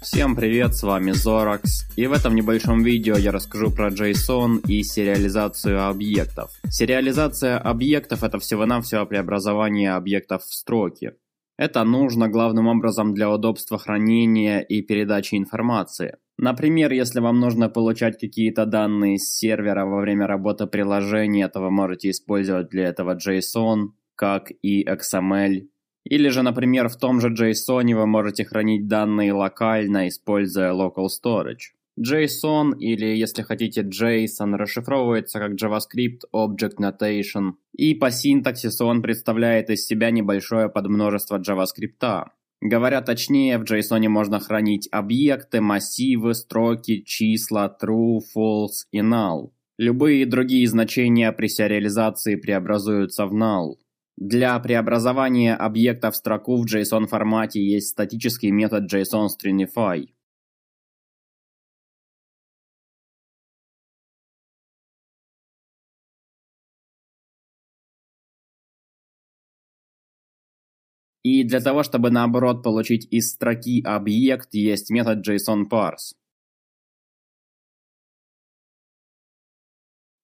Всем привет, с вами Zorax, и в этом небольшом видео я расскажу про JSON и сериализацию объектов. Сериализация объектов это всего-навсего преобразование объектов в строки. Это нужно главным образом для удобства хранения и передачи информации. Например, если вам нужно получать какие-то данные с сервера во время работы приложения, то вы можете использовать для этого JSON, как и XML. Или же, например, в том же JSON вы можете хранить данные локально, используя Local Storage. JSON или, если хотите, JSON расшифровывается как JavaScript Object Notation, и по синтаксису он представляет из себя небольшое подмножество JavaScript. Говоря точнее, в JSON можно хранить объекты, массивы, строки, числа, true, false и null. Любые другие значения при сериализации преобразуются в null. Для преобразования объекта в строку в JSON формате есть статический метод JSON Stringify. И для того, чтобы наоборот получить из строки объект, есть метод JSON-parse.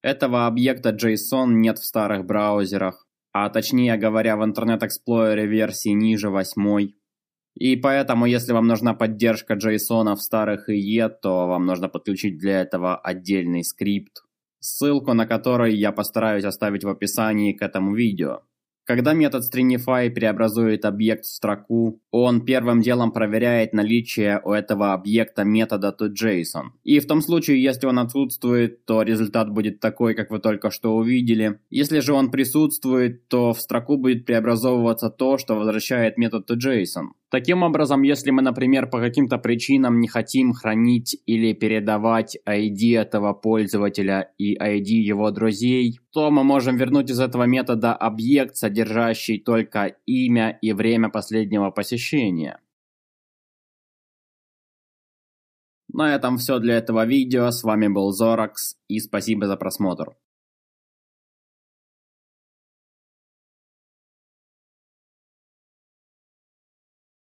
Этого объекта JSON нет в старых браузерах, а точнее говоря в Internet Explorer версии ниже 8. И поэтому, если вам нужна поддержка JSON в старых IE, то вам нужно подключить для этого отдельный скрипт, ссылку на который я постараюсь оставить в описании к этому видео. Когда метод stringify преобразует объект в строку, он первым делом проверяет наличие у этого объекта метода toJSON. И в том случае, если он отсутствует, то результат будет такой, как вы только что увидели. Если же он присутствует, то в строку будет преобразовываться то, что возвращает метод toJSON. Таким образом, если мы, например, по каким-то причинам не хотим хранить или передавать ID этого пользователя и ID его друзей, то мы можем вернуть из этого метода объект, содержащий только имя и время последнего посещения. На этом все для этого видео. С вами был Zorax и спасибо за просмотр.